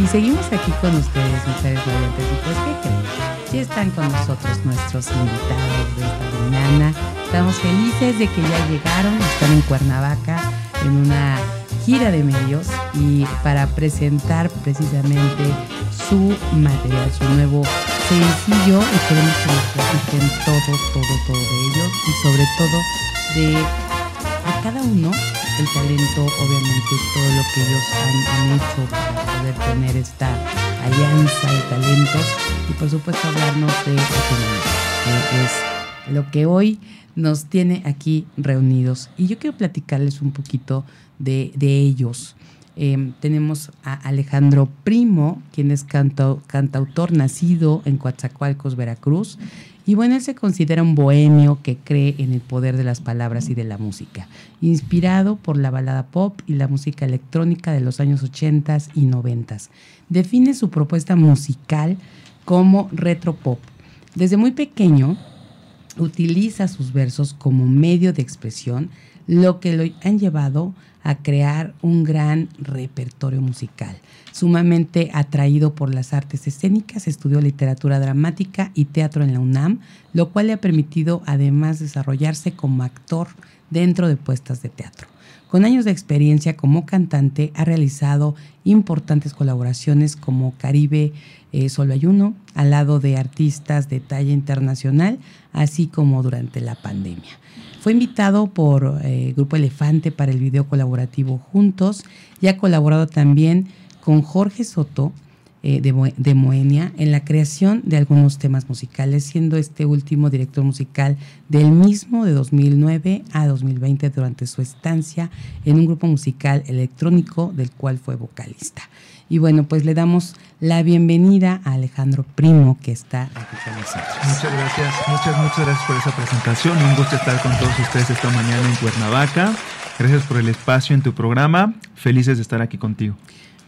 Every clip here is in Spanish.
Y seguimos aquí con ustedes, mujeres radiantes. Y pues, ¿qué creen? Sí están con nosotros nuestros invitados de esta mañana. Estamos felices de que ya llegaron, están en Cuernavaca en una gira de medios y para presentar precisamente su material, su nuevo sencillo y queremos que nos platiquen todo, todo, todo de ello y sobre todo de, de cada uno el talento, obviamente todo lo que ellos han, hecho poder tener esta alianza de talentos y por supuesto hablarnos de economía, que es lo que hoy nos tiene aquí reunidos. Y yo quiero platicarles un poquito de, ellos. Eh, tenemos a Alejandro Primo, quien es canto, cantautor nacido en Coatzacoalcos, Veracruz. Y bueno, él se considera un bohemio que cree en el poder de las palabras y de la música, inspirado por la balada pop y la música electrónica de los años 80 y 90. Define su propuesta musical como retro pop. Desde muy pequeño utiliza sus versos como medio de expresión, lo que lo han llevado a crear un gran repertorio musical. Sumamente atraído por las artes escénicas, estudió literatura dramática y teatro en la UNAM, lo cual le ha permitido además desarrollarse como actor dentro de puestas de teatro. Con años de experiencia como cantante, ha realizado importantes colaboraciones como Caribe eh, Solo hay uno, al lado de artistas de talla internacional, así como durante la pandemia. Fue invitado por eh, Grupo Elefante para el video colaborativo Juntos y ha colaborado también con Jorge Soto eh, de, de Moenia en la creación de algunos temas musicales, siendo este último director musical del mismo de 2009 a 2020 durante su estancia en un grupo musical electrónico del cual fue vocalista. Y bueno, pues le damos la bienvenida a Alejandro Primo que está aquí con nosotros. Muchas gracias, muchas, muchas gracias por esa presentación. Un gusto estar con todos ustedes esta mañana en Cuernavaca. Gracias por el espacio en tu programa. Felices de estar aquí contigo.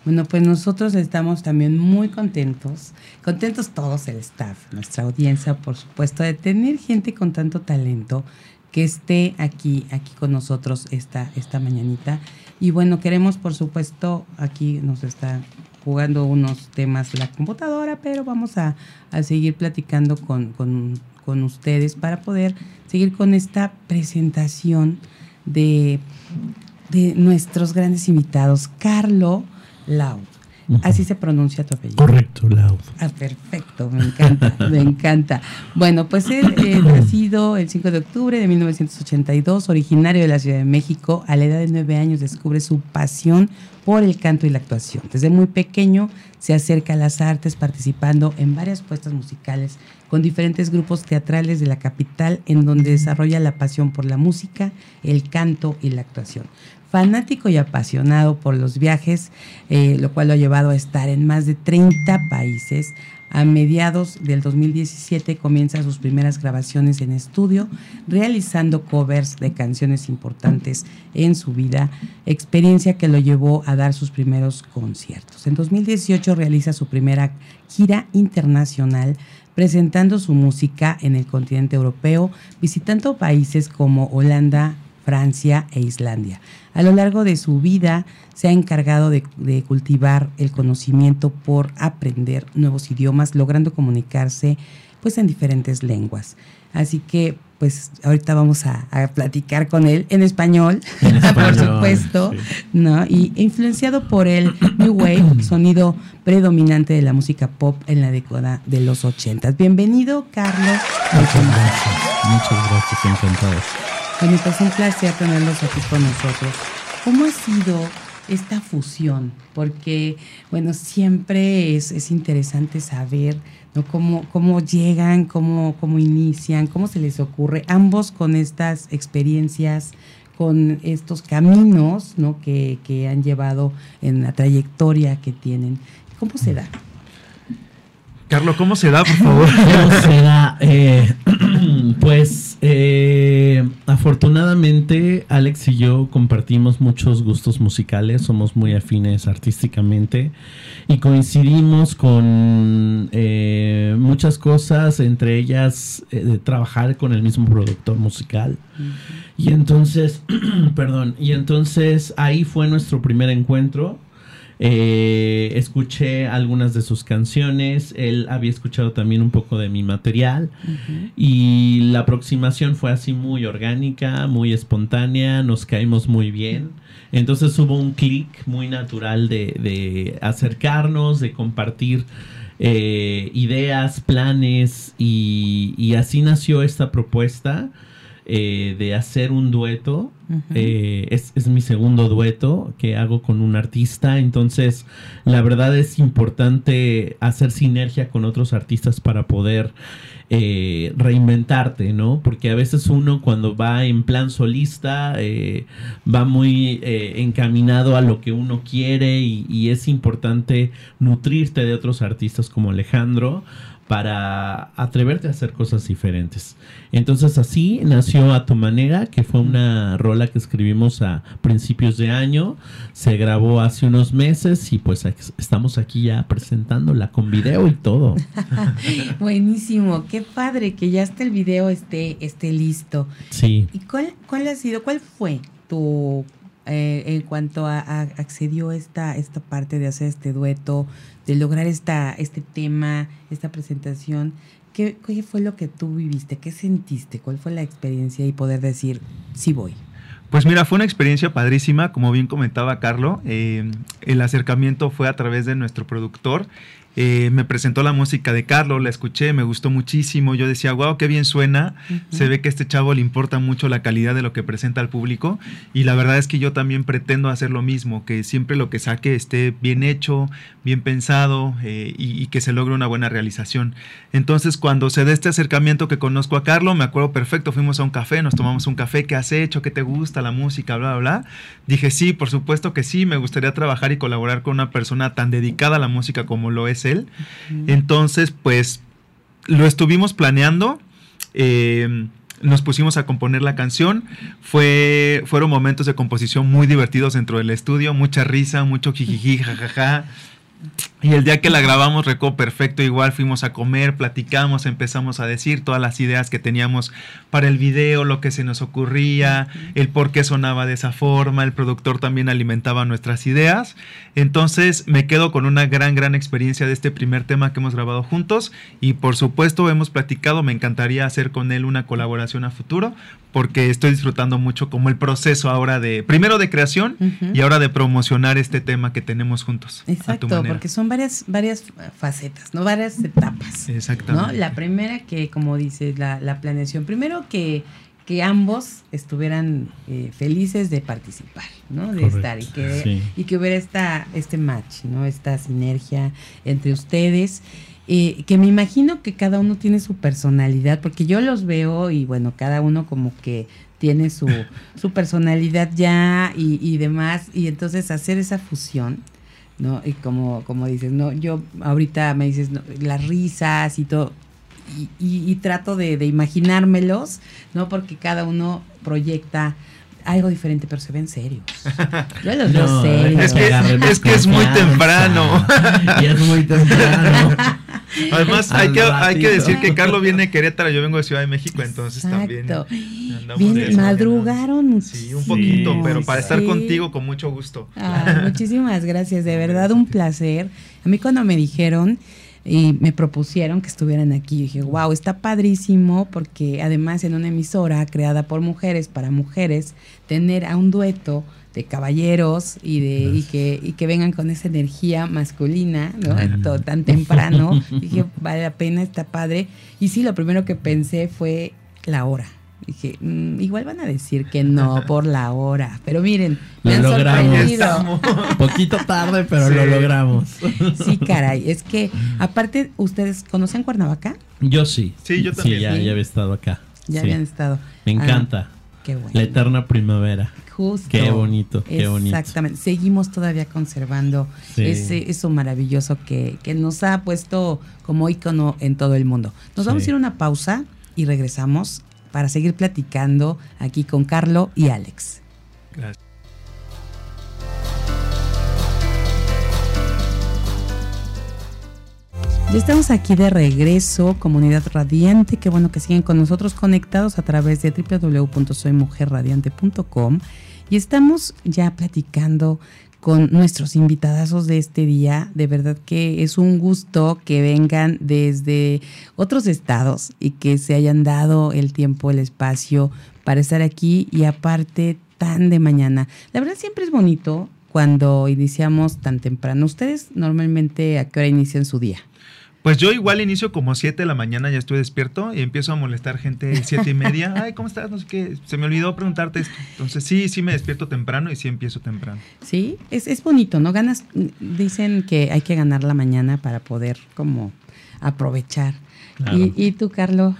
Bueno, pues nosotros estamos también muy contentos, contentos todos el staff, nuestra audiencia, por supuesto, de tener gente con tanto talento que esté aquí, aquí con nosotros esta, esta mañanita. Y bueno, queremos, por supuesto, aquí nos está jugando unos temas la computadora, pero vamos a, a seguir platicando con, con, con ustedes para poder seguir con esta presentación de, de nuestros grandes invitados. Carlo Lau. Así se pronuncia tu apellido. Correcto, Lau. Ah, perfecto, me encanta, me encanta. Bueno, pues él eh, nacido el 5 de octubre de 1982, originario de la Ciudad de México, a la edad de nueve años descubre su pasión por el canto y la actuación. Desde muy pequeño se acerca a las artes participando en varias puestas musicales con diferentes grupos teatrales de la capital en donde desarrolla la pasión por la música, el canto y la actuación fanático y apasionado por los viajes, eh, lo cual lo ha llevado a estar en más de 30 países. A mediados del 2017 comienza sus primeras grabaciones en estudio, realizando covers de canciones importantes en su vida, experiencia que lo llevó a dar sus primeros conciertos. En 2018 realiza su primera gira internacional presentando su música en el continente europeo, visitando países como Holanda, Francia e Islandia. A lo largo de su vida se ha encargado de, de, cultivar el conocimiento por aprender nuevos idiomas, logrando comunicarse pues en diferentes lenguas. Así que pues ahorita vamos a, a platicar con él en español, en español por supuesto, sí. ¿no? Y influenciado por el New Wave, sonido predominante de la música pop en la década de los ochentas. Bienvenido, Carlos. Muchas gracias, muchas gracias, encantados. Bueno, pues un placer tenerlos aquí con nosotros. ¿Cómo ha sido esta fusión? Porque, bueno, siempre es, es interesante saber ¿no? cómo, cómo llegan, cómo, cómo inician, cómo se les ocurre, ambos con estas experiencias, con estos caminos ¿no? que, que han llevado en la trayectoria que tienen. ¿Cómo se da? Carlos, ¿cómo se da, por favor? ¿Cómo se da? Eh, pues eh, afortunadamente Alex y yo compartimos muchos gustos musicales, somos muy afines artísticamente y coincidimos con eh, muchas cosas, entre ellas de trabajar con el mismo productor musical. Y entonces, perdón, y entonces ahí fue nuestro primer encuentro. Eh, escuché algunas de sus canciones, él había escuchado también un poco de mi material y la aproximación fue así muy orgánica, muy espontánea, nos caímos muy bien. Entonces hubo un clic muy natural de, acercarnos, de compartir eh, ideas, planes y así nació esta propuesta eh, de hacer un dueto. Eh, es, mi segundo dueto que hago con un artista. Entonces, la verdad es importante hacer sinergia con otros artistas para poder eh, reinventarte, ¿no? Porque a veces uno cuando va en plan solista va muy encaminado a lo que uno quiere y es importante nutrirte de otros artistas como Alejandro para atreverte a hacer cosas diferentes. Entonces así nació A Tu Manera, que fue una rola que escribimos a principios de año, se grabó hace unos meses y pues estamos aquí ya presentándola con video y todo. Buenísimo, qué padre que ya hasta el video esté, esté listo. Sí. ¿Y cuál, cuál ha sido, cuál fue tu eh, en cuanto a, accedió esta, esta parte de hacer este dueto, de lograr esta, este tema, esta presentación, ¿qué, fue lo que tú viviste? ¿Qué sentiste? ¿Cuál fue la experiencia y poder decir, sí voy? Pues mira, fue una experiencia padrísima, como bien comentaba Carlo. Eh, el acercamiento fue a través de nuestro productor eh, me presentó la música de Carlos, la escuché, me gustó muchísimo. Yo decía, wow, qué bien suena. Se ve que a este chavo le importa mucho la calidad de lo que presenta al público. Y la verdad es que yo también pretendo hacer lo mismo, que siempre lo que saque esté bien hecho, bien pensado eh, y, que se logre una buena realización. Entonces, cuando se da este acercamiento que conozco a Carlos, me acuerdo perfecto, fuimos a un café, nos tomamos un café, ¿qué has hecho? ¿Qué te gusta? La música, bla, bla, bla. Dije, sí, por supuesto que sí, me gustaría trabajar y colaborar con una persona tan dedicada a la música como lo es él. Entonces, pues lo estuvimos planeando. Eh, nos pusimos a componer la canción. Fue, fueron momentos de composición muy divertidos dentro del estudio, mucha risa, mucho jijiji, jajaja. Y el día que la grabamos, recuerdo perfecto, igual fuimos a comer, platicamos, empezamos a decir todas las ideas que teníamos para el video, lo que se nos ocurría, el por qué sonaba de esa forma, el productor también alimentaba nuestras ideas. Entonces me quedo con una gran, gran experiencia de este primer tema que hemos grabado juntos y por supuesto hemos platicado, me encantaría hacer con él una colaboración a futuro porque estoy disfrutando mucho como el proceso ahora de, primero de creación y ahora de promocionar este tema que tenemos juntos. Exacto, porque son varias, varias facetas, ¿no? Varias etapas. Exactamente. La primera que, como dices, la, la planeación. Primero que, que ambos estuvieran eh, felices de participar, ¿no? De estar y que, y que hubiera esta, este match, ¿no? Esta sinergia entre ustedes. Eh, que me imagino que cada uno tiene su personalidad, porque yo los veo y bueno, cada uno como que tiene su, su personalidad ya y, y demás, y entonces hacer esa fusión, ¿no? Y como, como dices, no, yo ahorita me dices las risas y todo, y, trato de, de, imaginármelos, ¿no? Porque cada uno proyecta algo diferente, pero se ven serios. Yo los veo serios. Es que, es, que es muy temprano. y es muy temprano. Además, hay que, hay que decir que Carlos viene de Querétaro, yo vengo de Ciudad de México, entonces también. Bien, madrugaron. Sí, un poquito, pero para estar contigo con mucho gusto. muchísimas gracias, de verdad un placer. A mí cuando me dijeron y me propusieron que estuvieran aquí, dije, wow, está padrísimo porque además en una emisora creada por mujeres para mujeres, tener a un dueto de caballeros y de y que, y que vengan con esa energía masculina, ¿no? tan temprano. Dije, vale la pena, está padre. Y sí, lo primero que pensé fue la hora. Dije, mm, igual van a decir que no por la hora. Pero miren, me lo logramos. Poquito tarde, pero lo logramos. Sí, caray. Es que, aparte, ¿ustedes conocen Cuernavaca? Yo sí. Sí, yo también. Sí, ya, había estado acá. Ya habían estado. Me encanta. qué bueno. La eterna primavera. Justo. Qué bonito, qué bonito. Exactamente. Seguimos todavía conservando Sí. ese, eso maravilloso que, que nos ha puesto como icono en todo el mundo. Nos vamos Sí. a ir a una pausa y regresamos para seguir platicando aquí con Carlo y Alex. Gracias. Ya estamos aquí de regreso, comunidad radiante. Qué bueno que siguen con nosotros conectados a través de www.soymujerradiante.com y estamos ya platicando con nuestros invitadazos de este día. De verdad que es un gusto que vengan desde otros estados y que se hayan dado el tiempo, el espacio para estar aquí y aparte tan de mañana. La verdad siempre es bonito cuando iniciamos tan temprano. ¿Ustedes normalmente a qué hora inician su día? Pues yo igual inicio como 7 de la mañana, ya estoy despierto y empiezo a molestar gente 7 y media. Ay, ¿cómo estás? No sé qué. Se me olvidó preguntarte esto. Entonces sí, sí me despierto temprano y sí empiezo temprano. Sí, es, es bonito, ¿no? Ganas, dicen que hay que ganar la mañana para poder como aprovechar. Claro. ¿Y, y tú, Carlo?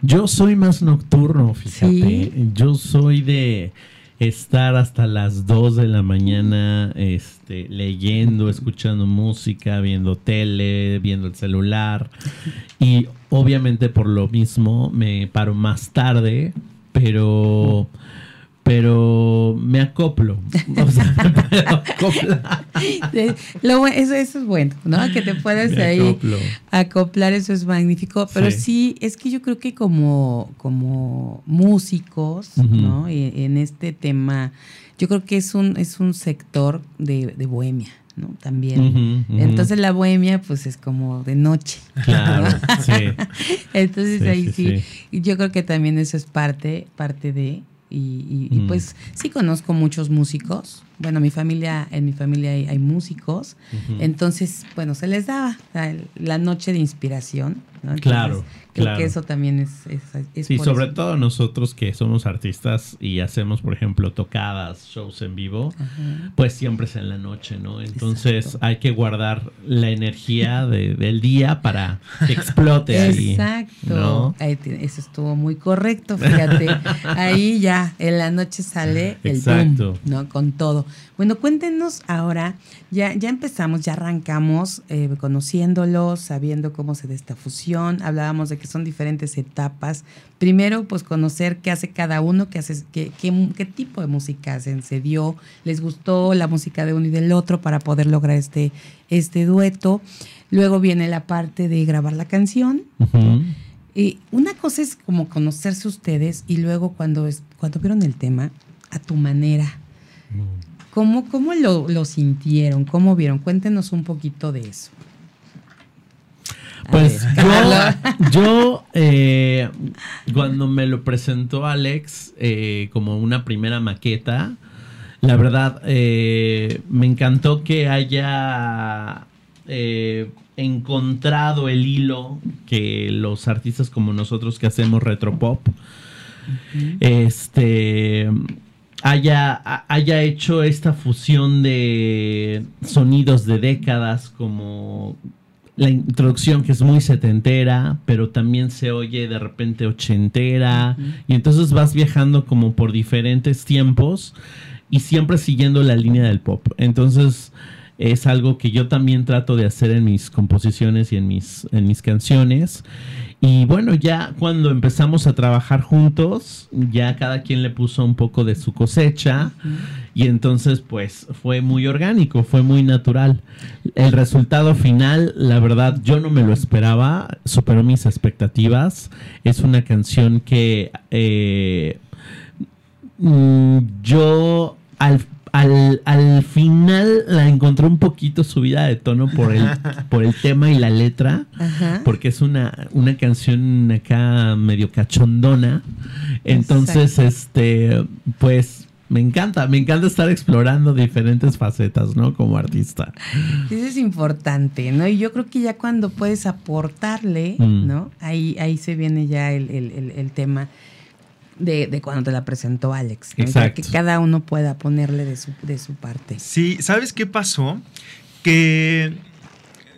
Yo soy más nocturno, fíjate. Sí. Yo soy de estar hasta las 2 de la mañana este, leyendo, escuchando música, viendo tele, viendo el celular. Y obviamente por lo mismo me paro más tarde, pero... Pero me acoplo. O sea, me Lo, eso, eso es bueno, ¿no? Que te puedes Me ahí acoplo. acoplar, eso es magnífico. Pero Sí. sí, es que yo creo que como, como músicos. ¿no? Y en este tema, yo creo que es un, es un sector de, de bohemia, ¿no? También. Entonces la bohemia, pues es como de noche. Claro, sí. Entonces Sí, ahí sí, sí, yo creo que también eso es parte, parte de, y, y- y Mm. pues sí conozco muchos músicos. Bueno, mi familia, en mi familia hay, hay músicos, entonces, bueno, se les daba la, la noche de inspiración. ¿no? Entonces, Claro, Creo claro. que eso también es, es, es Sí, por sobre eso. todo nosotros que somos artistas y hacemos, por ejemplo, tocadas, shows en vivo, Ajá. pues siempre es en la noche, ¿no? Entonces Exacto. hay que guardar la energía de- del día para que explote ahí. Exacto. ¿no? Ahí eso estuvo muy correcto, fíjate. Ahí ya, en la noche sale el Exacto. boom, ¿no? Con todo. Bueno, cuéntenos ahora, ya, ya empezamos, ya arrancamos eh, conociéndolos, sabiendo cómo se da esta fusión. Hablábamos de que son diferentes etapas. Primero, pues conocer qué hace cada uno, qué, hace, qué, qué, qué tipo de música hacen, se dio, les gustó la música de uno y del otro para poder lograr este, este dueto. Luego viene la parte de grabar la canción, y una cosa es como conocerse ustedes y luego cuando, es, cuando vieron el tema, a tu manera. ¿Cómo, cómo lo, lo sintieron? ¿Cómo vieron? Cuéntenos un poquito de eso. A Pues ver, yo, eh, cuando me lo presentó Alex eh, como una primera maqueta, la verdad eh, me encantó que haya encontrado el hilo que los artistas como nosotros que hacemos retropop, este haya, haya hecho esta fusión de sonidos de décadas como la introducción que es muy setentera, pero también se oye de repente ochentera, y entonces vas viajando como por diferentes tiempos y siempre siguiendo la línea del pop. Entonces es algo que yo también trato de hacer en mis composiciones y en mis, en mis canciones. Y bueno, ya cuando empezamos a trabajar juntos, ya cada quien le puso un poco de su cosecha. Y entonces, pues, fue muy orgánico, fue muy natural. El resultado final, la verdad, yo no me lo esperaba, superó mis expectativas. Es una canción que eh, mm, yo al, al, al final la encontré un poquito subida de tono por el, por el tema y la letra Ajá. porque es una, una canción acá medio cachondona. Entonces, este, pues me encanta, me encanta estar explorando diferentes facetas, ¿no? Como artista. Eso es importante, ¿no? Y yo creo que ya cuando puedes aportarle, Mm. ¿no? Ahí, ahí se viene ya el, el- el- el tema de, de cuando te la presentó Alex. ¿no? Exacto. Que cada uno pueda ponerle de su, de su parte. Sí, ¿sabes qué pasó? Que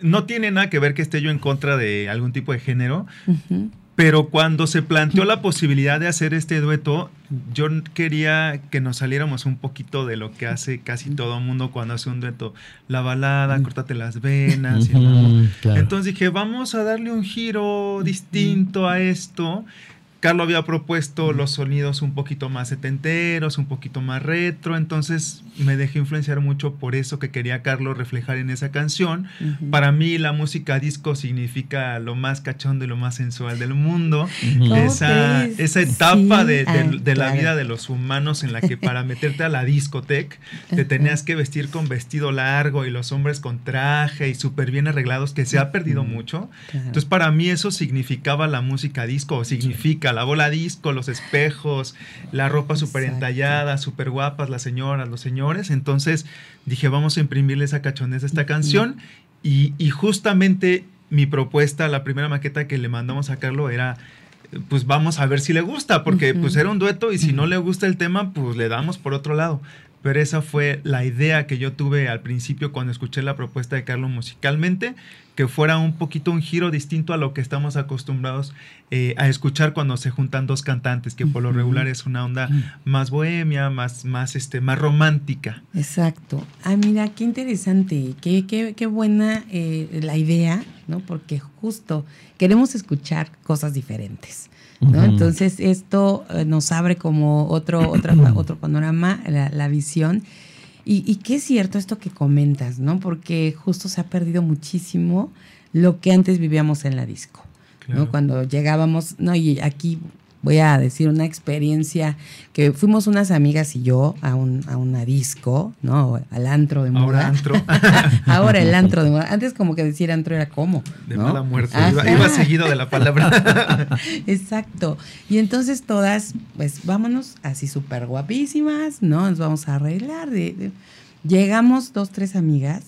no tiene nada que ver que esté yo en contra de algún tipo de género, pero cuando se planteó la posibilidad de hacer este dueto, yo quería que nos saliéramos un poquito de lo que hace casi todo mundo cuando hace un dueto. La balada, córtate las venas. Entonces dije, vamos a darle un giro distinto a esto Carlos había propuesto los sonidos un poquito más setenteros, un poquito más retro, entonces me dejé influenciar mucho por eso que quería Carlos reflejar en esa canción. Para mí la música disco significa lo más cachón de lo más sensual del mundo. esa, esa, etapa de, ah, la vida de los humanos en la que para meterte a la discoteca te tenías que vestir con vestido largo y los hombres con traje y súper bien arreglados, que se ha perdido mucho. Entonces para mí eso significaba la música disco, o significa la bola disco, los espejos, la ropa súper entallada, súper guapas, las señoras, los señores. Entonces dije, vamos a imprimirle esa cachondez a esta canción. Y, justamente mi propuesta, la primera maqueta que le mandamos a Carlos era pues vamos a ver si le gusta, porque pues era un dueto y si no le gusta el tema, pues le damos por otro lado. Pero esa fue la idea que yo tuve al principio cuando escuché la propuesta de Carlos musicalmente, que fuera un poquito un giro distinto a lo que estamos acostumbrados eh, a escuchar cuando se juntan dos cantantes, que por lo regular es una onda más bohemia, más, más, este, más romántica. Exacto. Ah, mira, qué interesante, qué, qué, qué buena eh, la idea, ¿no? Porque justo queremos escuchar cosas diferentes. Entonces esto eh, nos abre como otro, otro panorama, la, visión. Y, y qué es cierto esto que comentas, ¿no? Porque justo se ha perdido muchísimo lo que antes vivíamos en la disco. ¿no? Cuando llegábamos, no, y aquí voy a decir una experiencia que fuimos unas amigas y yo a, un, a una disco, ¿no? Al antro de moda. Ahora antro. Ahora el antro de moda. Antes como que decir antro era como. De mala muerte. Iba, seguido de la palabra. Exacto. Y entonces todas, pues vámonos así súper guapísimas, ¿no? Nos vamos a arreglar. Llegamos dos, tres amigas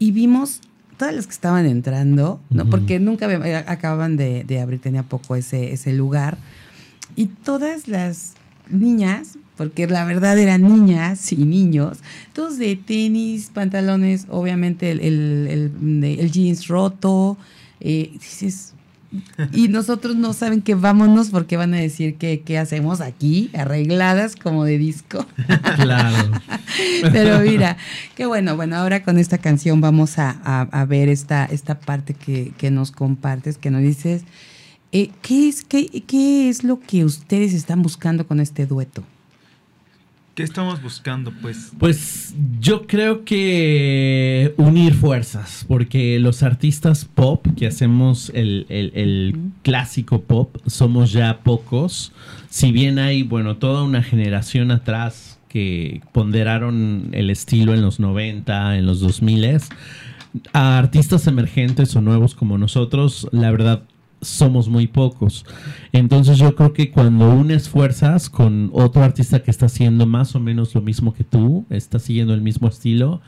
y vimos todas las que estaban entrando, ¿no? Porque nunca eh, acababan de, de, abrir, tenía poco ese, ese lugar. Y todas las niñas, porque la verdad eran niñas y niños, todos de tenis, pantalones, obviamente el, el, el, jeans roto. Eh, dices, y nosotros no saben que vámonos porque van a decir que qué hacemos aquí, arregladas como de disco. Claro. Pero mira, qué bueno. Bueno, ahora con esta canción vamos a, ver esta, esta parte que, que, nos compartes, que nos dices, eh, ¿qué, es, qué, ¿qué es lo que ustedes están buscando con este dueto? ¿Qué estamos buscando, pues? Pues yo creo que unir fuerzas, porque los artistas pop que hacemos el, clásico pop somos ya pocos. Si bien hay, bueno, toda una generación atrás que ponderaron el estilo en los 90, en los 2000, a artistas emergentes o nuevos como nosotros, la verdad somos muy pocos. Entonces yo creo que cuando unes fuerzas con otro artista que está haciendo más o menos lo mismo que tú, está siguiendo el mismo estilo,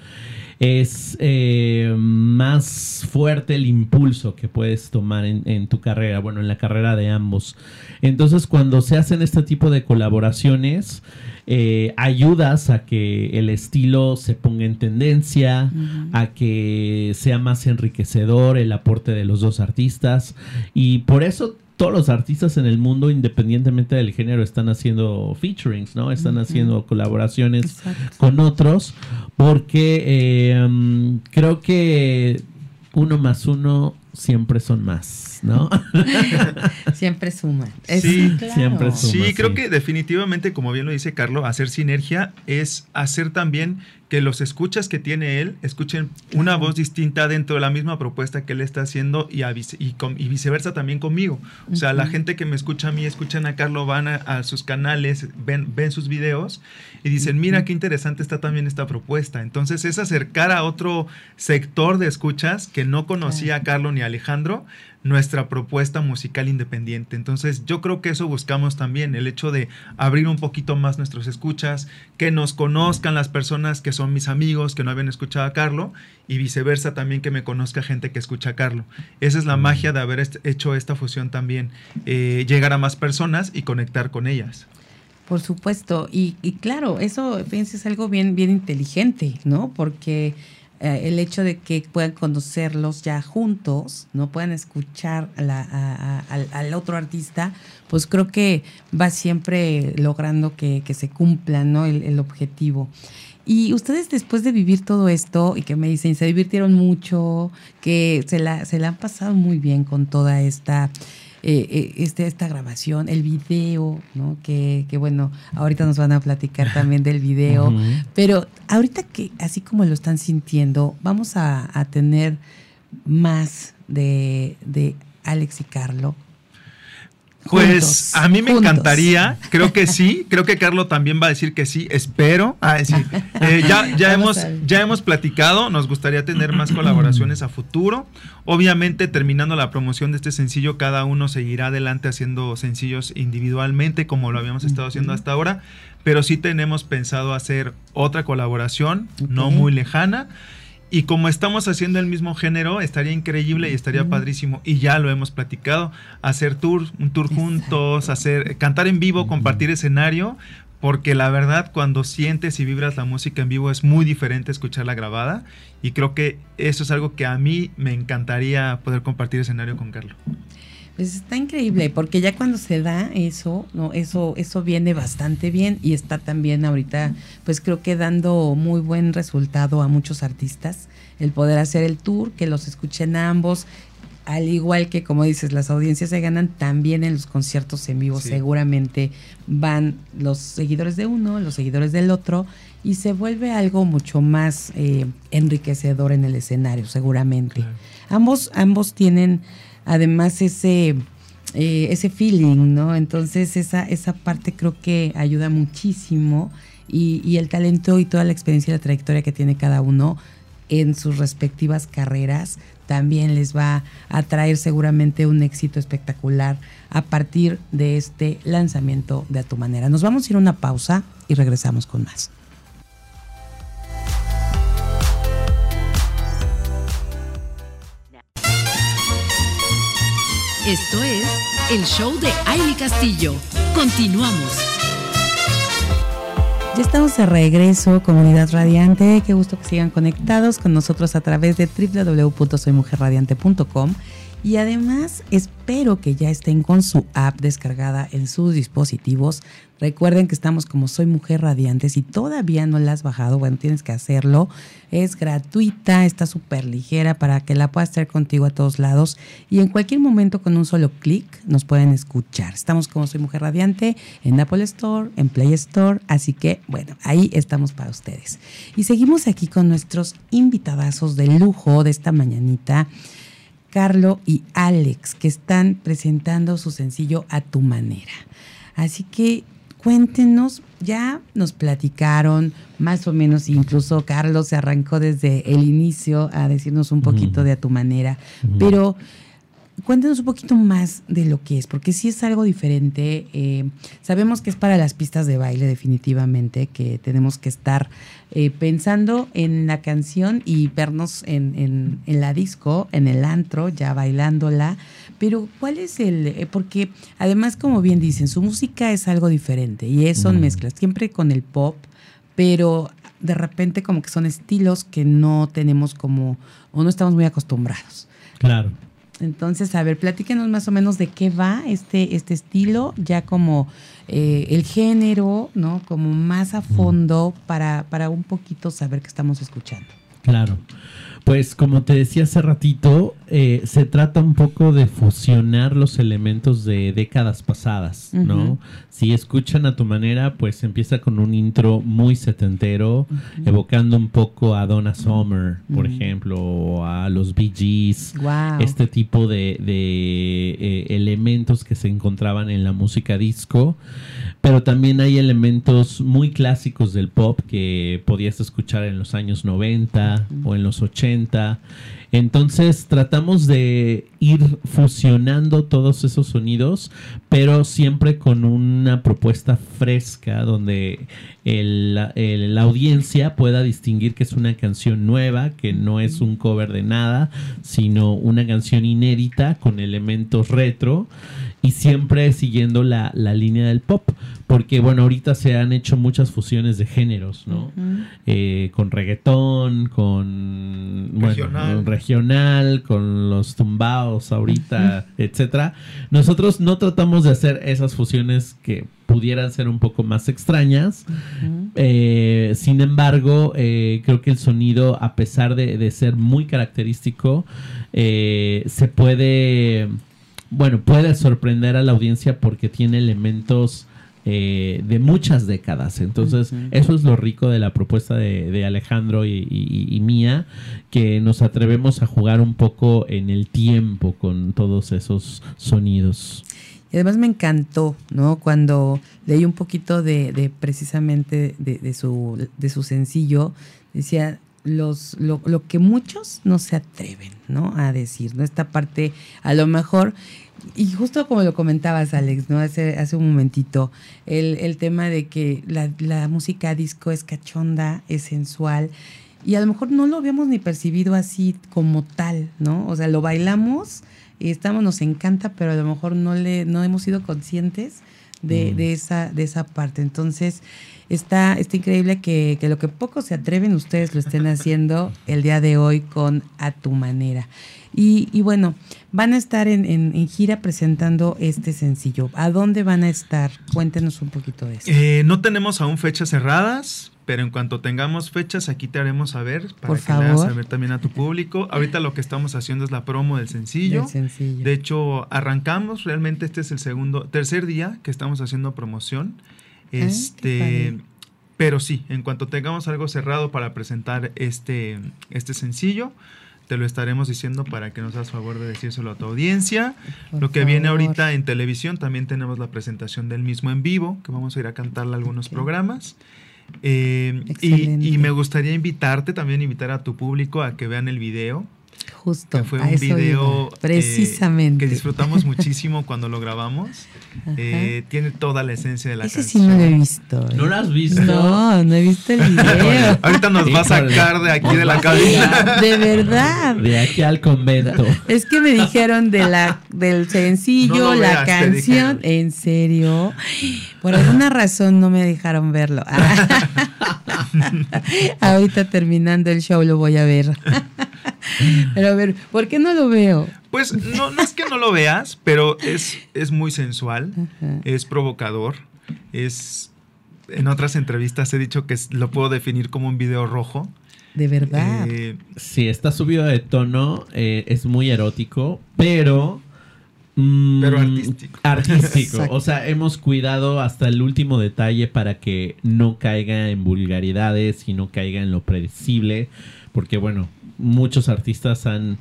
es eh, más fuerte el impulso que puedes tomar en, tu carrera, bueno, en la carrera de ambos. Entonces cuando se hacen este tipo de colaboraciones, eh, ayudas a que el estilo se ponga en tendencia, a que sea más enriquecedor el aporte de los dos artistas y por eso todos los artistas en el mundo, independientemente del género, están haciendo featurings, ¿no? Están haciendo colaboraciones con otros, porque eh, creo que uno más uno siempre son más, ¿no? siempre suma. sí, siempre suma. Sí, creo que definitivamente, como bien lo dice Carlos, hacer sinergia es hacer también que los escuchas que tiene él escuchen una voz distinta dentro de la misma propuesta que él está haciendo y, y, viceversa también conmigo. O sea, la gente que me escucha a mí, escuchan a Carlos, van a, sus canales, ven, ven sus videos y dicen, mira qué interesante está también esta propuesta. Entonces es acercar a otro sector de escuchas que no conocía a Carlos ni a Alejandro nuestra propuesta musical independiente. Entonces yo creo que eso buscamos también, el hecho de abrir un poquito más nuestros escuchas, que nos conozcan las personas que son mis amigos, que no habían escuchado a Carlo, y viceversa también que me conozca gente que escucha a Carlo. Esa es la magia de haber hecho esta fusión también, eh, llegar a más personas y conectar con ellas. Por supuesto, y, claro, eso es algo bien, bien inteligente, ¿no? Porque eh, el hecho de que puedan conocerlos ya juntos, no puedan escuchar al, otro artista, pues creo que va siempre logrando que, se cumpla ¿no? el, objetivo. Y ustedes después de vivir todo esto y que me dicen, se divirtieron mucho, que se la, se la han pasado muy bien con toda esta eh, eh, este, esta grabación, el video, ¿no? Que, bueno, ahorita nos van a platicar también del video, pero ahorita que así como lo están sintiendo, vamos a, tener más de, de Alex y Carlo pues a mí me encantaría, creo que sí, creo que Carlos también va a decir que sí, espero. Ah, sí. Eh, ya, ya, hemos, ya hemos platicado, nos gustaría tener más colaboraciones a futuro. Obviamente, terminando la promoción de este sencillo, cada uno seguirá adelante haciendo sencillos individualmente, como lo habíamos estado haciendo hasta ahora, pero sí tenemos pensado hacer otra colaboración, no muy lejana. Y como estamos haciendo el mismo género, estaría increíble y estaría padrísimo. Y ya lo hemos platicado, hacer tour, un tour juntos, hacer, cantar en vivo, compartir escenario, porque la verdad cuando sientes y vibras la música en vivo es muy diferente escucharla grabada. Y creo que eso es algo que a mí me encantaría poder compartir escenario con Carlos. Pues está increíble, porque ya cuando se da eso, no, eso, eso viene bastante bien y está también ahorita, pues creo que dando muy buen resultado a muchos artistas, el poder hacer el tour, que los escuchen ambos, al igual que como dices, las audiencias se ganan también en los conciertos en vivo, seguramente van los seguidores de uno, los seguidores del otro, y se vuelve algo mucho más eh, enriquecedor en el escenario, seguramente. Ambos, ambos tienen además ese, eh, ese feeling, ¿no? Entonces esa, esa parte creo que ayuda muchísimo y, y el talento y toda la experiencia y la trayectoria que tiene cada uno en sus respectivas carreras también les va a traer seguramente un éxito espectacular a partir de este lanzamiento de A Tu Manera. Nos vamos a ir a una pausa y regresamos con más. Esto es el show de Aile Castillo. Continuamos. Ya estamos de regreso, comunidad radiante. Qué gusto que sigan conectados con nosotros a través de www.soymujerradiante.com y además espero que ya estén con su app descargada en sus dispositivos. Recuerden que estamos como Soy Mujer Radiante. Si todavía no la has bajado, bueno, tienes que hacerlo. Es gratuita, está súper ligera para que la puedas traer contigo a todos lados. Y en cualquier momento con un solo clic nos pueden escuchar. Estamos como Soy Mujer Radiante en Apple Store, en Play Store. Así que, bueno, ahí estamos para ustedes. Y seguimos aquí con nuestros invitadazos de lujo de esta mañanita. Carlo y Alex, que están presentando su sencillo A tu manera. Así que cuéntenos, ya nos platicaron más o menos, incluso Carlos se arrancó desde el inicio a decirnos un poquito de A tu manera, pero cuéntenos un poquito más de lo que es, porque sí es algo diferente. Eh, sabemos que es para las pistas de baile, definitivamente, que tenemos que estar eh, pensando en la canción y vernos en, la disco, en el antro, ya bailándola. Pero, ¿cuál es el...? Eh, porque además, como bien dicen, su música es algo diferente y es, son mezclas, siempre con el pop, pero de repente como que son estilos que no tenemos como, o no estamos muy acostumbrados. Claro. Entonces, a ver, platíquenos más o menos de qué va este, este estilo, ya como eh, el género, ¿no? Como más a fondo para, para un poquito saber qué estamos escuchando. Claro. Pues como te decía hace ratito, eh, se trata un poco de fusionar los elementos de décadas pasadas, ¿no? Si escuchan a tu manera, pues empieza con un intro muy setentero, evocando un poco a Donna Summer, por ejemplo, o a los Bee Gees, este tipo de, eh, elementos que se encontraban en la música disco, pero también hay elementos muy clásicos del pop que podías escuchar en los años 90 o en los 80 entonces tratamos de ir fusionando todos esos sonidos, pero siempre con una propuesta fresca donde la audiencia pueda distinguir que es una canción nueva, que no es un cover de nada, sino una canción inédita con elementos retro y siempre siguiendo la, la, línea del pop, porque bueno, ahorita se han hecho muchas fusiones de géneros, ¿no? Eh, con reggaetón, con regional. regional, con los tumbaos ahorita, etcétera. Nosotros no tratamos de hacer esas fusiones que pudieran ser un poco más extrañas. Eh, sin embargo, eh, creo que el sonido, a pesar de, ser muy característico, se puede bueno, puede sorprender a la audiencia porque tiene elementos eh, de muchas décadas. Entonces, eso es lo rico de la propuesta de, Alejandro y, mía, que nos atrevemos a jugar un poco en el tiempo con todos esos sonidos. Y además me encantó, ¿no? Cuando leí un poquito de, precisamente de, su, de su sencillo, decía, los, lo, lo, que muchos no se atreven, ¿no? A decir, ¿no? Esta parte, a lo mejor, y justo como lo comentabas, Alex, ¿no? Hace, hace un momentito, el, el tema de que la, la, música disco es cachonda, es sensual, y a lo mejor no lo habíamos ni percibido así como tal, ¿no? O sea, lo bailamos y estamos, nos encanta, pero a lo mejor no le, no hemos sido conscientes de, mm. de esa, de esa parte. Entonces, Está, está increíble que, lo que pocos se atreven, ustedes lo estén haciendo el día de hoy con A Tu Manera. Y, bueno, van a estar en, gira presentando este sencillo. ¿A dónde van a estar? Cuéntenos un poquito de eso. Eh, no tenemos aún fechas cerradas, pero en cuanto tengamos fechas, aquí te haremos saber para Por que favor. le hagas saber también a tu público. Ahorita lo que estamos haciendo es la promo del sencillo. sencillo. De hecho, arrancamos, realmente este es el segundo, tercer día que estamos haciendo promoción. Este, pero sí, en cuanto tengamos algo cerrado para presentar este, este sencillo, te lo estaremos diciendo para que nos hagas favor de decírselo a tu audiencia. lo que viene ahorita en televisión, también tenemos la presentación del mismo en vivo, que vamos a ir a cantarle algunos programas. Eh, y, y, me gustaría invitarte, también invitar a tu público a que vean el video Justo. fue un video eh, precisamente que disfrutamos muchísimo cuando lo grabamos. Eh, tiene toda la esencia de la Ese sí no lo he visto. ¿No lo has visto? No, no he visto el video. Ahorita nos va a sacar de aquí de la cabina. De verdad. De aquí al convento. Es que me dijeron de la del sencillo, la canción. En serio. Por alguna razón no me dejaron verlo. Ahorita terminando el show lo voy a ver. Pero a ver, ¿por qué no lo veo? Pues no, no es que no lo veas, pero es, es muy sensual, es provocador, es... En otras entrevistas he dicho que lo puedo definir como un video rojo. De verdad. Eh, sí, está subido de tono, eh, es muy erótico, pero... Mm, pero artístico. Artístico. o sea, hemos cuidado hasta el último detalle para que no caiga en vulgaridades y no caiga en lo predecible. Porque bueno, muchos artistas han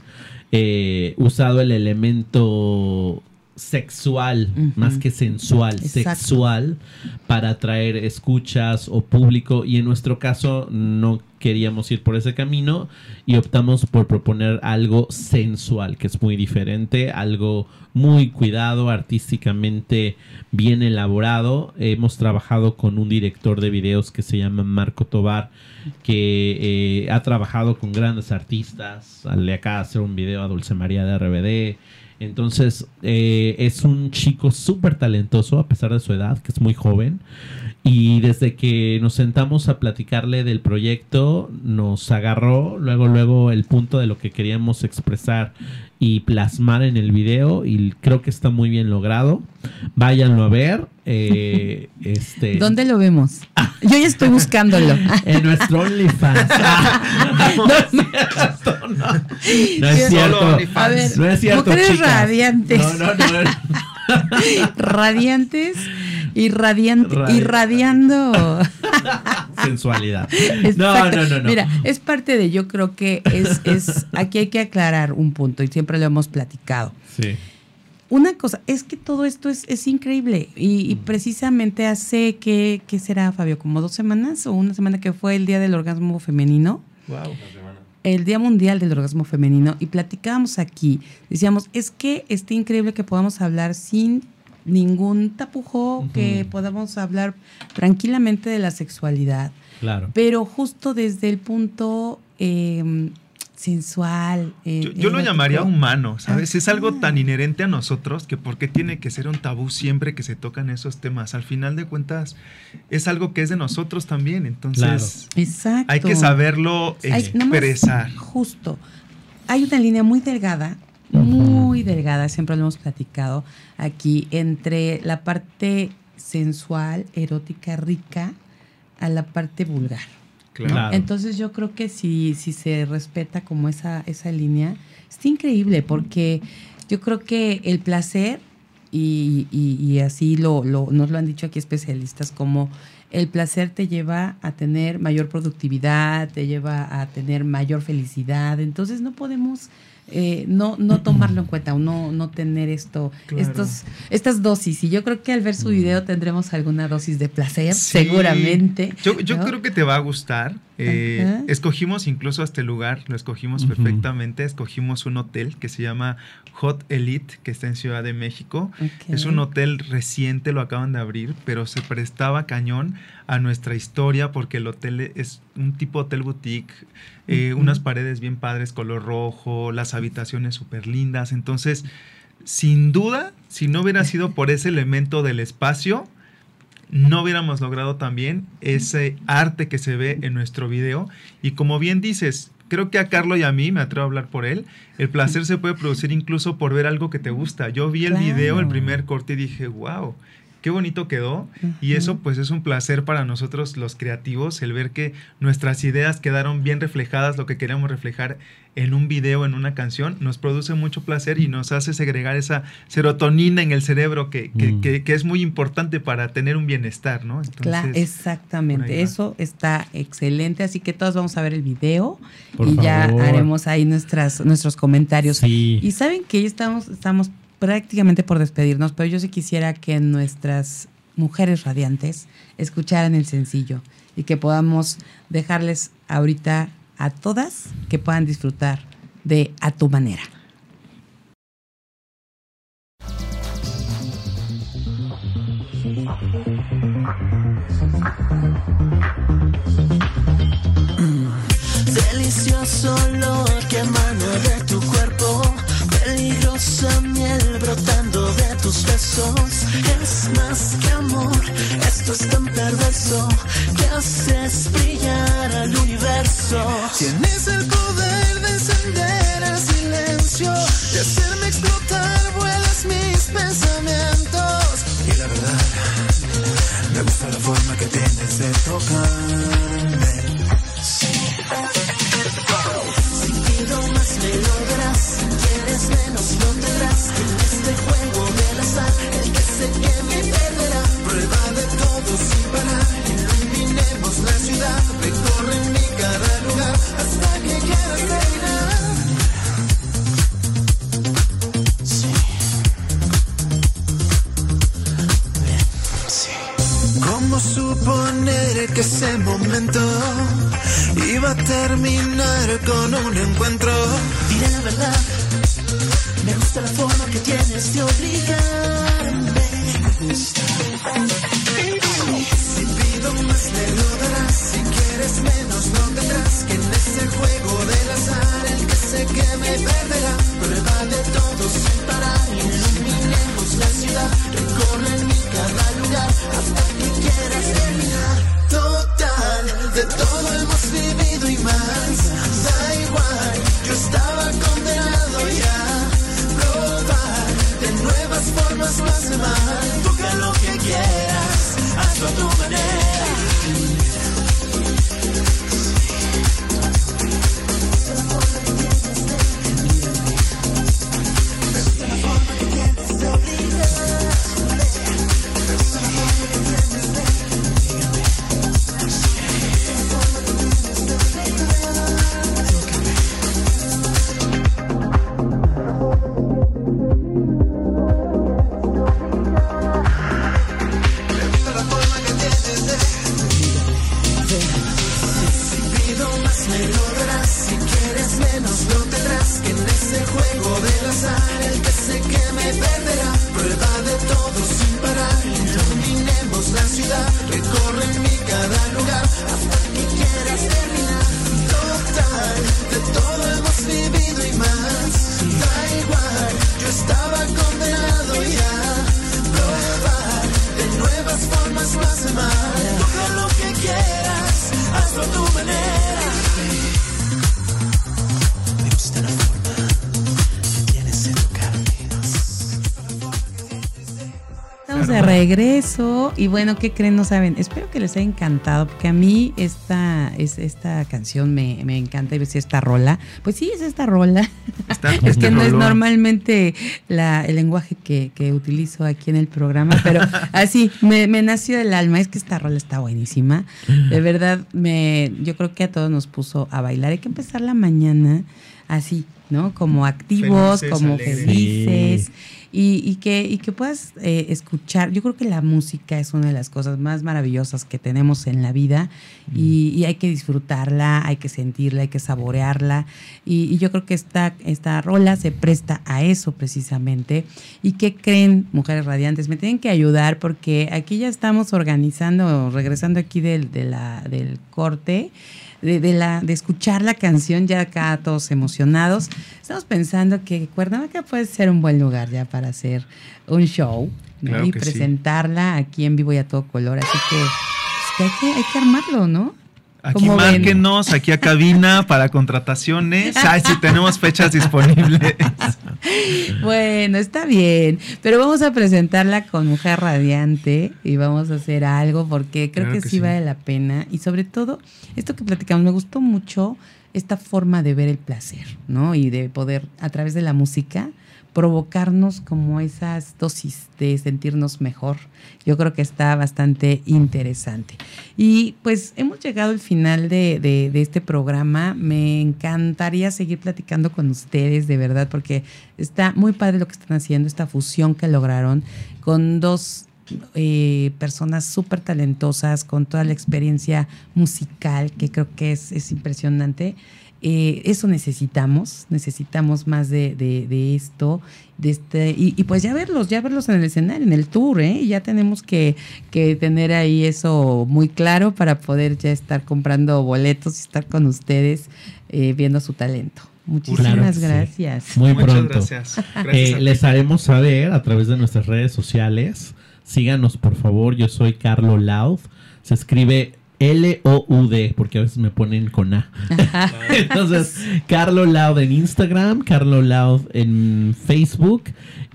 eh, usado el elemento sexual más que sensual, sexual para atraer escuchas o público y en nuestro caso no queríamos ir por ese camino y optamos por proponer algo sensual, que es muy diferente, algo muy cuidado, artísticamente bien elaborado. Hemos trabajado con un director de videos que se llama Marco Tobar, que eh, ha trabajado con grandes artistas. Le acaba de hacer un video a Dulce María de RBD. Entonces, eh, es un chico súper talentoso, a pesar de su edad, que es muy joven. Y desde que nos sentamos a platicarle del proyecto, nos agarró luego, luego el punto de lo que queríamos expresar y plasmar en el video y creo que está muy bien logrado. Váyanlo a ver. Eh, este... ¿Dónde lo vemos? Yo ya estoy buscándolo. en nuestro OnlyFans. no, es cierto. A ver, no es cierto. Mujeres radiantes. No, no, no. radiantes Irradiante, irradiando. Sensualidad. No, no, no, no. Mira, es parte de, yo creo que es, es, aquí hay que aclarar un punto y siempre lo hemos platicado. Sí. Una cosa, es que todo esto es, es increíble y, y, precisamente hace que, ¿qué será, Fabio? ¿Como dos semanas o una semana que fue el Día del Orgasmo Femenino? Wow. El Día Mundial del Orgasmo Femenino y platicábamos aquí, decíamos, es que está increíble que podamos hablar sin ningún tapujo, que podamos hablar tranquilamente de la sexualidad. Claro. Pero justo desde el punto em, sensual. Eh, yo, lo llamaría humano, ¿sabes? Es algo tan inherente a nosotros que por qué tiene que ser un tabú siempre que se tocan esos temas. Al final de cuentas, es algo que es de nosotros también. Entonces, hay que saberlo expresar. justo. Hay una línea muy delgada, muy delgada, siempre lo hemos platicado aquí, entre la parte sensual, erótica, rica, a la parte vulgar. Entonces yo creo que si, si se respeta como esa, esa línea, es increíble porque yo creo que el placer, y, y, así lo, lo, nos lo han dicho aquí especialistas, como el placer te lleva a tener mayor productividad, te lleva a tener mayor felicidad, entonces no podemos eh, no, no tomarlo en cuenta o no, no tener esto, estos, estas dosis. Y yo creo que al ver su video tendremos alguna dosis de placer, seguramente. Yo, yo creo que te va a gustar. Eh, escogimos incluso este lugar, lo escogimos perfectamente. Escogimos un hotel que se llama Hot Elite, que está en Ciudad de México. Es un hotel reciente, lo acaban de abrir, pero se prestaba cañón a nuestra historia porque el hotel es un tipo hotel boutique, eh, unas paredes bien padres, color rojo, las habitaciones súper lindas. Entonces, sin duda, si no hubiera sido por ese elemento del espacio, no hubiéramos logrado también ese arte que se ve en nuestro video. Y como bien dices, creo que a Carlos y a mí, me atrevo a hablar por él, el placer se puede producir incluso por ver algo que te gusta. Yo vi el video, el primer corte y dije, wow, qué bonito quedó. Y eso pues es un placer para nosotros los creativos, el ver que nuestras ideas quedaron bien reflejadas, lo que queríamos reflejar en un video, en una canción, nos produce mucho placer y nos hace segregar esa serotonina en el cerebro que, que, mm. es muy importante para tener un bienestar, ¿no? claro, exactamente, eso está excelente, así que todos vamos a ver el video y ya haremos ahí nuestras, nuestros comentarios. Y saben que ya estamos, estamos prácticamente por despedirnos, pero yo sí quisiera que nuestras mujeres radiantes escucharan el sencillo y que podamos dejarles ahorita a todas que puedan disfrutar de A tu manera. Delicioso lo que emana tu cuerpo de tus besos. Es más que amor, esto es tan perverso que haces brillar al universo. Tienes el poder de estamos de regreso y bueno, ¿qué creen? No saben. Espero que les haya encantado porque a mí esta, es, esta canción me, me encanta y ves esta rola. Pues sí, es esta rola. Está es que no es normalmente la, el lenguaje que, que utilizo aquí en el programa, pero así me, me nació del alma. Es que esta rola está buenísima. De verdad, me, yo creo que a todos nos puso a bailar. Hay que empezar la mañana así, ¿no? Como activos, Felices, como alegres. felices. Y, y que, y que puedas eh, escuchar. Yo creo que la música es una de las cosas más maravillosas que tenemos en la vida y, y hay que disfrutarla, hay que sentirla, hay que saborearla. Y, y yo creo que esta, esta rola se presta a eso precisamente. ¿Y qué creen, mujeres radiantes? Me tienen que ayudar porque aquí ya estamos organizando, regresando aquí del, de la, del corte de, de la, de escuchar la canción ya acá todos emocionados. Estamos pensando que Cuernavaca puede ser un buen lugar ya para hacer un show y sí. presentarla aquí en vivo y a todo color. Así que, pues, que hay, que hay que armarlo, ¿no? Aquí ¿Cómo ven? márquenos, aquí a cabina para contrataciones. Ay, si tenemos fechas disponibles. Bueno, está bien, pero vamos a presentarla con Mujer Radiante y vamos a hacer algo porque creo Claro que, que sí, sí. vale la pena y sobre todo esto que platicamos, me gustó mucho esta forma de ver el placer, ¿no? Y de poder a través de la música provocarnos como esas dosis de sentirnos mejor. Yo creo que está bastante interesante. Y pues hemos llegado al final de, de- este programa. Me encantaría seguir platicando con ustedes, de verdad, porque está muy padre lo que están haciendo, esta fusión que lograron con dos eh, personas súper talentosas, con toda la experiencia musical, que creo que es, es impresionante. Eh, eso necesitamos, necesitamos más de, de- de esto, de este, y, y pues ya verlos, ya verlos en el escenario, en el tour, ¿eh? Ya tenemos que, que tener ahí eso muy claro para poder ya estar comprando boletos y estar con ustedes eh, viendo su talento. Muchísimas Claro que sí. gracias. Muy Muchas pronto. gracias. Gracias Eh, ti. les haremos saber a través de nuestras redes sociales. Síganos, por favor. Yo soy Carlo Loud. Se escribe L-O-U-D, porque a veces me ponen con A. Entonces, Carlo Loud en Instagram, Carlo Loud en Facebook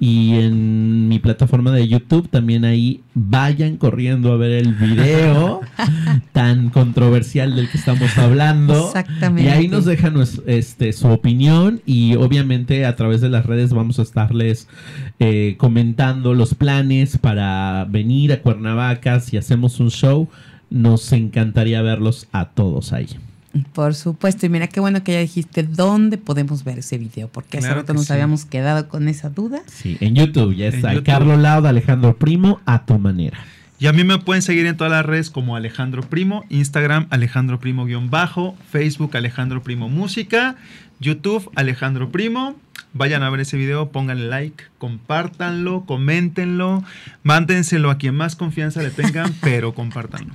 y en mi plataforma de YouTube. También ahí vayan corriendo a ver el video tan controversial del que estamos hablando. Exactamente. Y ahí nos dejan este, su opinión y obviamente a través de las redes vamos a estarles eh, comentando los planes para venir a Cuernavaca si hacemos un show. Nos encantaría verlos a todos ahí. Por supuesto, y mira qué bueno que ya dijiste dónde podemos ver ese video, porque hace Claro rato que nos sí. habíamos quedado con esa duda. Sí, en YouTube ya está. YouTube. Carlos Laud, Alejandro Primo, a tu manera. Y a mí me pueden seguir en todas las redes como Alejandro Primo, Instagram Alejandro Primo guion bajo, Facebook Alejandro Primo Música, YouTube Alejandro Primo. Vayan a ver ese video, pónganle like, compártanlo, coméntenlo, mándenselo a quien más confianza le tengan, pero compártanlo.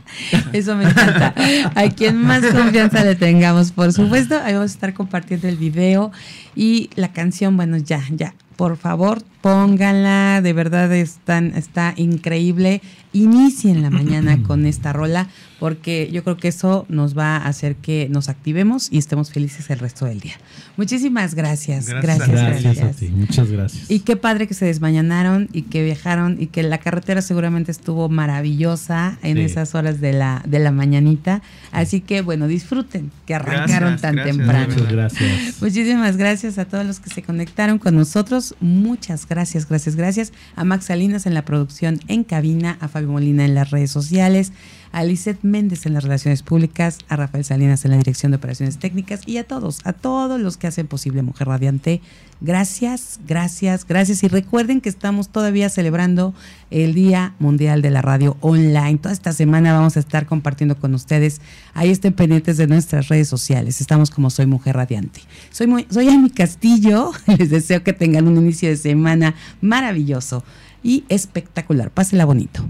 Eso me encanta. A quien más confianza le tengamos, por supuesto, ahí vamos a estar compartiendo el video y la canción, bueno, ya, ya. Por favor, pónganla, de verdad están, está increíble. Inicien la mañana con esta rola, porque yo creo que eso nos va a hacer que nos activemos y estemos felices el resto del día. Muchísimas gracias. Gracias Gracias, gracias. Gracias, a ti, muchas gracias. Y qué padre que se desmañanaron y que viajaron y que la carretera seguramente estuvo maravillosa en Sí. esas horas de la, de la mañanita. Así que bueno, disfruten que arrancaron Gracias, tan gracias, temprano. muchas gracias. Muchísimas gracias a todos los que se conectaron con nosotros. Muchas gracias, gracias, gracias. A Max Salinas en la producción en cabina, a Fabio Molina en las redes sociales, a Lizeth Méndez en las relaciones públicas, a Rafael Salinas en la dirección de operaciones técnicas y a todos, a todos los que hacen posible Mujer Radiante. Gracias, gracias, gracias. Y recuerden que estamos todavía celebrando el Día Mundial de la Radio Online. Toda esta semana vamos a estar compartiendo con ustedes. Ahí estén pendientes de nuestras redes sociales. Estamos como Soy Mujer Radiante. Soy, muy, soy Castillo. Les deseo que tengan un inicio de semana maravilloso y espectacular. Pásela bonito.